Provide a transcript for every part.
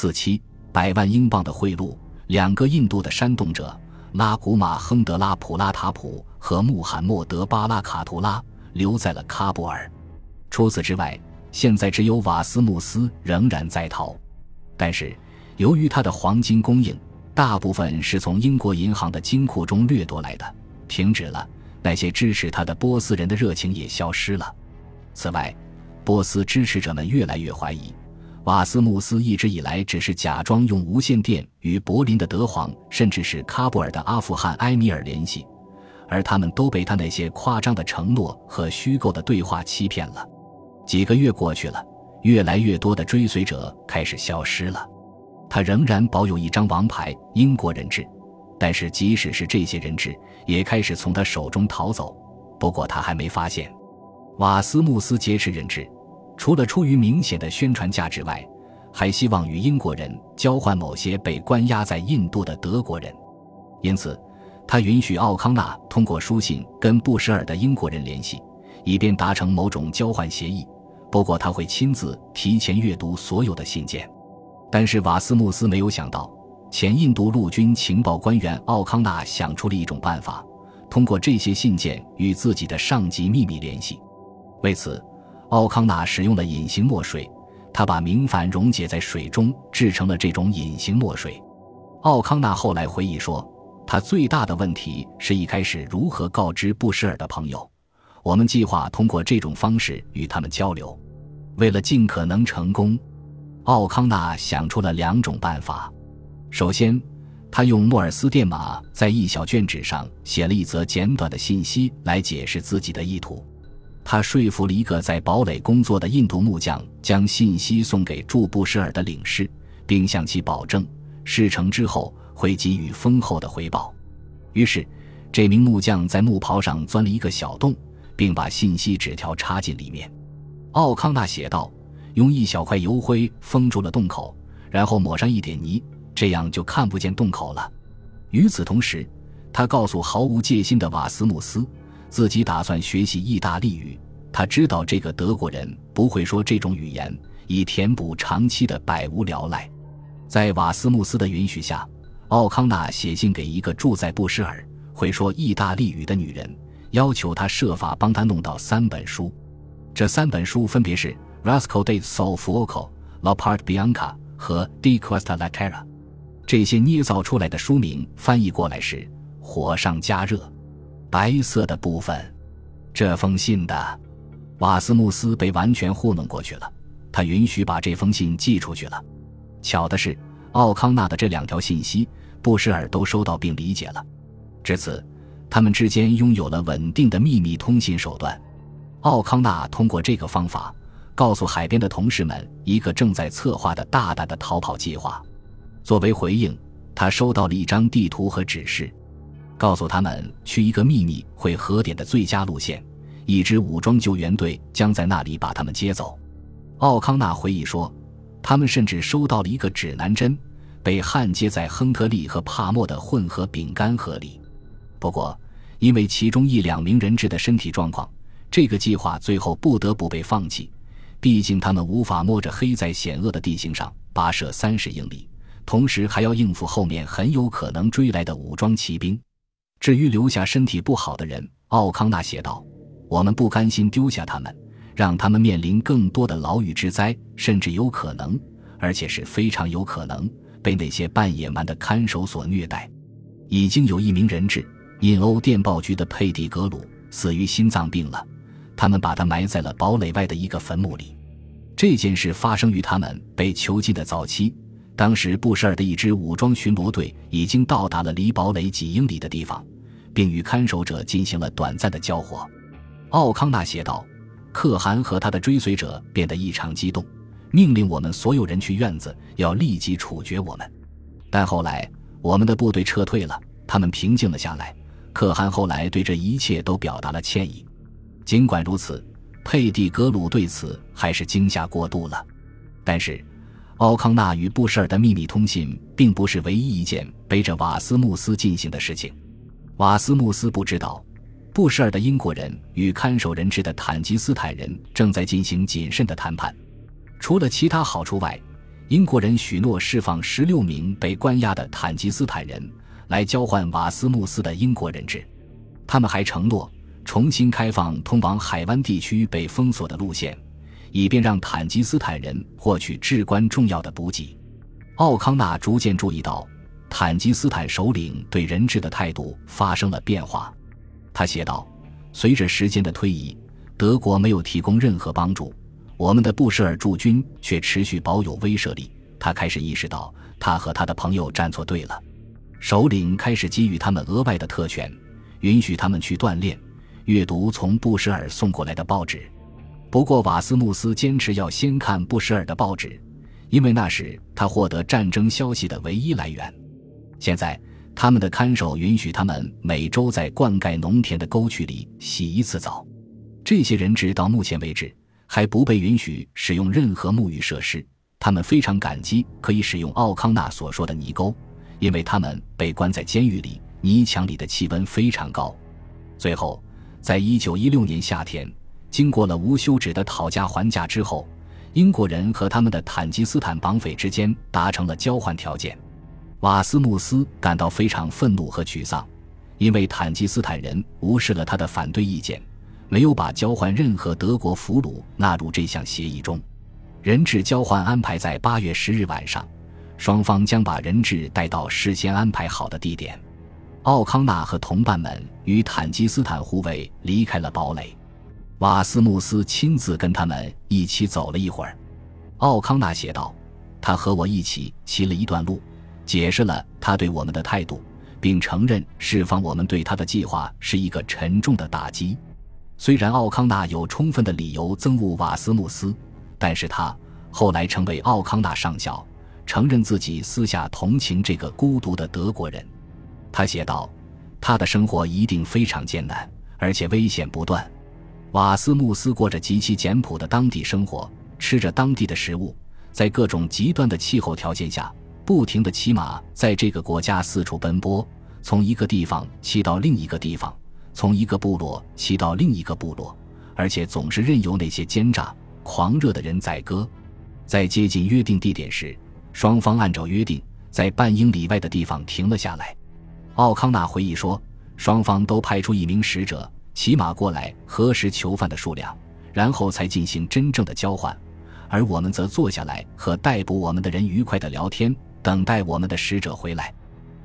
四七百万英镑的贿赂，两个印度的煽动者拉古马亨德拉普拉塔普和穆罕默德巴拉卡图拉留在了喀布尔。除此之外，现在只有瓦斯穆斯仍然在逃，但是由于他的黄金供应大部分是从英国银行的金库中掠夺来的，停止了。那些支持他的波斯人的热情也消失了。此外，波斯支持者们越来越怀疑，瓦斯穆斯一直以来只是假装用无线电与柏林的德皇，甚至是喀布尔的阿富汗埃米尔联系，而他们都被他那些夸张的承诺和虚构的对话欺骗了。几个月过去了，越来越多的追随者开始消失了。他仍然保有一张王牌——英国人质。但是，即使是这些人质，也开始从他手中逃走。不过，他还没发现，瓦斯穆斯劫持人质，除了出于明显的宣传价值外，还希望与英国人交换某些被关押在印度的德国人。因此，他允许奥康纳通过书信跟布什尔的英国人联系，以便达成某种交换协议。不过，他会亲自提前阅读所有的信件。但是，瓦斯穆斯没有想到。前印度陆军情报官员奥康纳想出了一种办法，通过这些信件与自己的上级秘密联系。为此，奥康纳使用了隐形墨水，他把明矾溶解在水中，制成了这种隐形墨水。奥康纳后来回忆说，他最大的问题是一开始如何告知布什尔的朋友。我们计划通过这种方式与他们交流。为了尽可能成功，奥康纳想出了两种办法。首先，他用莫尔斯电码在一小卷纸上写了一则简短的信息来解释自己的意图。他说服了一个在堡垒工作的印度木匠，将信息送给驻布什尔的领事，并向其保证事成之后会给予丰厚的回报。于是，这名木匠在木袍上钻了一个小洞，并把信息纸条插进里面。奥康纳写道：“用一小块油灰封住了洞口，然后抹上一点泥。”这样就看不见洞口了。与此同时，他告诉毫无戒心的瓦斯穆斯，自己打算学习意大利语。他知道这个德国人不会说这种语言，以填补长期的百无聊赖。在瓦斯穆斯的允许下，奥康纳写信给一个住在布什尔、会说意大利语的女人，要求她设法帮他弄到三本书。这三本书分别是《Rascal de Sofuoco》、《La Part Bianca》和《De Questa la tera》。这些捏造出来的书名翻译过来是“火上加热”，白色的部分。这封信的瓦斯穆斯被完全糊弄过去了，他允许把这封信寄出去了。巧的是，奥康纳的这两条信息，布什尔都收到并理解了。至此，他们之间拥有了稳定的秘密通信手段。奥康纳通过这个方法，告诉海边的同事们一个正在策划的大胆的逃跑计划。作为回应，他收到了一张地图和指示，告诉他们去一个秘密会合点的最佳路线，一支武装救援队将在那里把他们接走。奥康纳回忆说，他们甚至收到了一个指南针，被焊接在亨特利和帕默的混合饼干盒里。不过，因为其中一两名人质的身体状况，这个计划最后不得不被放弃。毕竟，他们无法摸着黑在险恶的地形上跋涉三十英里。同时还要应付后面很有可能追来的武装骑兵。至于留下身体不好的人，奥康纳写道：“我们不甘心丢下他们，让他们面临更多的牢狱之灾，甚至有可能，而且是非常有可能被那些半野蛮的看守所虐待。已经有一名人质，印欧电报局的佩蒂格鲁死于心脏病了，他们把他埋在了堡垒外的一个坟墓里。这件事发生于他们被囚禁的早期。”当时，布什尔的一支武装巡逻队已经到达了离堡垒几英里的地方，并与看守者进行了短暂的交火。奥康纳写道：“可汗和他的追随者变得异常激动，命令我们所有人去院子，要立即处决我们。但后来，我们的部队撤退了，他们平静了下来。可汗后来对这一切都表达了歉意。尽管如此，佩蒂格鲁对此还是惊吓过度了。但是。”奥康纳与布什尔的秘密通信并不是唯一一件背着瓦斯穆斯进行的事情。瓦斯穆斯不知道，布什尔的英国人与看守人质的坦吉斯坦人正在进行谨慎的谈判。除了其他好处外，英国人许诺释放十六名被关押的坦吉斯坦人，来交换瓦斯穆斯的英国人质。他们还承诺重新开放通往海湾地区被封锁的路线，以便让坦吉斯坦人获取至关重要的补给。奥康纳逐渐注意到，坦吉斯坦首领对人质的态度发生了变化。他写道：“随着时间的推移，德国没有提供任何帮助，我们的布什尔驻军却持续保有威慑力。他开始意识到，他和他的朋友站错队了。首领开始给予他们额外的特权，允许他们去锻炼、阅读从布什尔送过来的报纸。不过，瓦斯穆斯坚持要先看布什尔的报纸。”因为那是他获得战争消息的唯一来源。现在，他们的看守允许他们每周在灌溉农田的沟渠里洗一次澡。这些人质到目前为止还不被允许使用任何沐浴设施。他们非常感激可以使用奥康纳所说的泥沟，因为他们被关在监狱里，泥墙里的气温非常高。最后，在一九一六年夏天，经过了无休止的讨价还价之后。英国人和他们的坦吉斯坦绑匪之间达成了交换条件，瓦斯穆斯感到非常愤怒和沮丧，因为坦吉斯坦人无视了他的反对意见，没有把交换任何德国俘虏纳入这项协议中。人质交换安排在八月十日晚上，双方将把人质带到事先安排好的地点。奥康纳和同伴们与坦吉斯坦护卫离开了堡垒。瓦斯穆斯亲自跟他们一起走了一会儿，奥康纳写道：“他和我一起骑了一段路，解释了他对我们的态度，并承认释放我们对他的计划是一个沉重的打击。虽然奥康纳有充分的理由憎恶瓦斯穆斯，但是他后来成为奥康纳上校，承认自己私下同情这个孤独的德国人。他写道：他的生活一定非常艰难，而且危险不断。”瓦斯穆斯过着极其简朴的当地生活，吃着当地的食物，在各种极端的气候条件下，不停地骑马，在这个国家四处奔波，从一个地方骑到另一个地方，从一个部落骑到另一个部落，而且总是任由那些奸诈、狂热的人宰割。在接近约定地点时，双方按照约定在半英里外的地方停了下来。奥康纳回忆说，双方都派出一名使者。骑马过来核实囚犯的数量，然后才进行真正的交换，而我们则坐下来和逮捕我们的人愉快的聊天，等待我们的使者回来。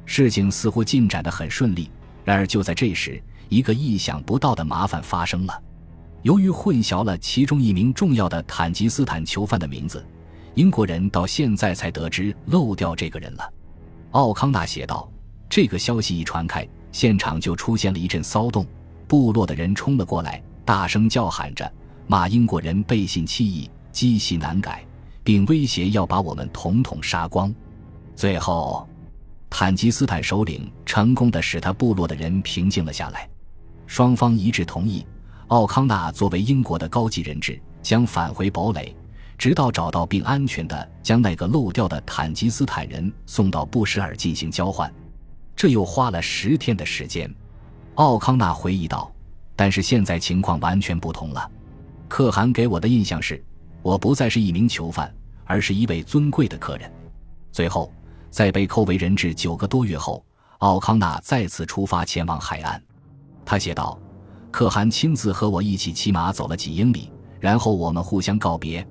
事情似乎进展得很顺利。然而就在这时，一个意想不到的麻烦发生了。由于混淆了其中一名重要的坦吉斯坦囚犯的名字，英国人到现在才得知漏掉这个人了。奥康纳写道：“这个消息一传开，现场就出现了一阵骚动。”部落的人冲了过来，大声叫喊着，骂英国人背信弃义、积习难改，并威胁要把我们统统杀光。最后，坦吉斯坦首领成功的使他部落的人平静了下来，双方一致同意，奥康纳作为英国的高级人质将返回堡垒，直到找到并安全的将那个漏掉的坦吉斯坦人送到布什尔进行交换。这又花了十天的时间。奥康纳回忆道：“但是现在情况完全不同了。可汗给我的印象是，我不再是一名囚犯，而是一位尊贵的客人。”最后，在被扣为人质九个多月后，奥康纳再次出发前往海岸。他写道：“可汗亲自和我一起骑马走了几英里，然后我们互相告别。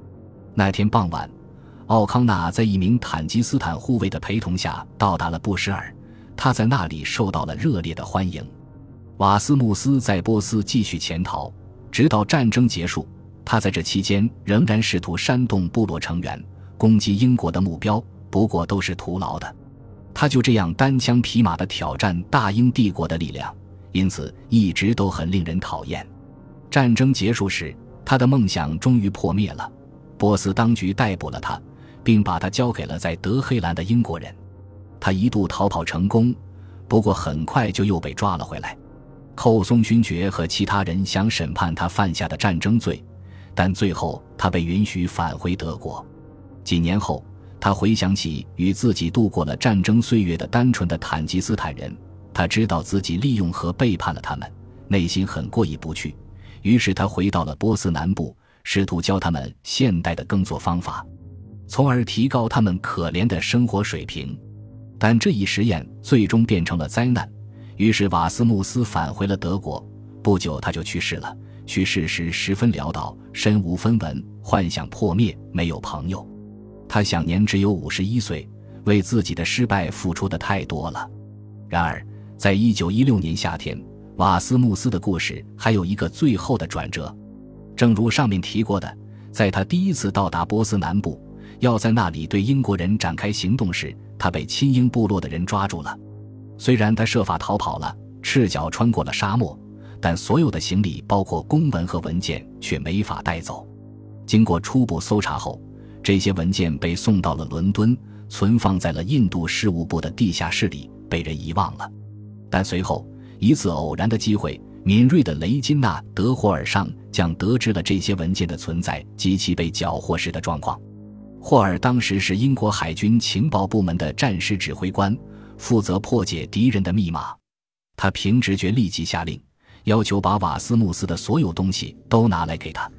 那天傍晚，奥康纳在一名坦吉斯坦护卫的陪同下到达了布什尔，他在那里受到了热烈的欢迎。”瓦斯穆斯在波斯继续潜逃，直到战争结束。他在这期间仍然试图煽动部落成员攻击英国的目标，不过都是徒劳的。他就这样单枪匹马地挑战大英帝国的力量，因此一直都很令人讨厌。战争结束时，他的梦想终于破灭了。波斯当局逮捕了他，并把他交给了在德黑兰的英国人。他一度逃跑成功，不过很快就又被抓了回来。寇松勋爵和其他人想审判他犯下的战争罪，但最后他被允许返回德国。几年后，他回想起与自己度过了战争岁月的单纯的坦吉斯坦人，他知道自己利用和背叛了他们，内心很过意不去。于是他回到了波斯南部，试图教他们现代的耕作方法。从而提高他们可怜的生活水平。但这一实验最终变成了灾难，于是瓦斯穆斯返回了德国。不久他就去世了，去世时十分潦倒，身无分文，幻想破灭，没有朋友。他享年只有五十一岁，为自己的失败付出的太多了。然而，在一九一六年夏天，瓦斯穆斯的故事还有一个最后的转折。正如上面提过的，在他第一次到达波斯南部，要在那里对英国人展开行动时，他被亲英部落的人抓住了。虽然他设法逃跑了，赤脚穿过了沙漠，但所有的行李，包括公文和文件，却没法带走。经过初步搜查后，这些文件被送到了伦敦，存放在了印度事务部的地下室里，被人遗忘了。但随后一次偶然的机会，敏锐的雷金纳德霍尔上将得知了这些文件的存在及其被缴获时的状况。霍尔当时是英国海军情报部门的战时指挥官，负责破解敌人的密码。他凭直觉立即下令，要求把瓦斯穆斯的所有东西都拿来给他。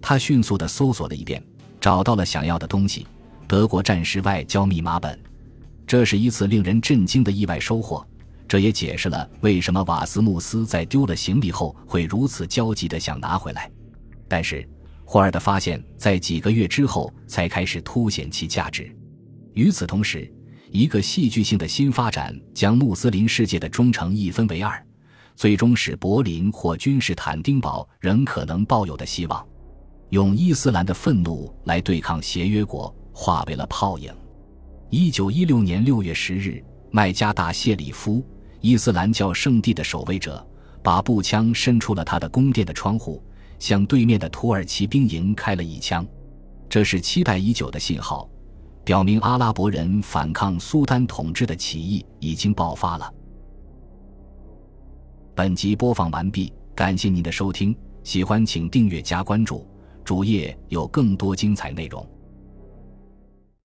他迅速地搜索了一遍。找到了想要的东西，德国战时外交密码本，这是一次令人震惊的意外收获。这也解释了为什么瓦斯穆斯在丢了行李后会如此焦急地想拿回来。但是，霍尔的发现，在几个月之后才开始凸显其价值。与此同时，一个戏剧性的新发展将穆斯林世界的忠诚一分为二，最终使柏林或君士坦丁堡仍可能抱有的希望。用伊斯兰的愤怒来对抗协约国，化为了泡影。一九一六年六月十日，麦加大谢里夫，伊斯兰教圣地的守卫者，把步枪伸出了他的宫殿的窗户，向对面的土耳其兵营开了一枪。这是期待已久的信号，表明阿拉伯人反抗苏丹统治的起义已经爆发了。本集播放完毕，感谢您的收听，喜欢请订阅加关注。主页有更多精彩内容。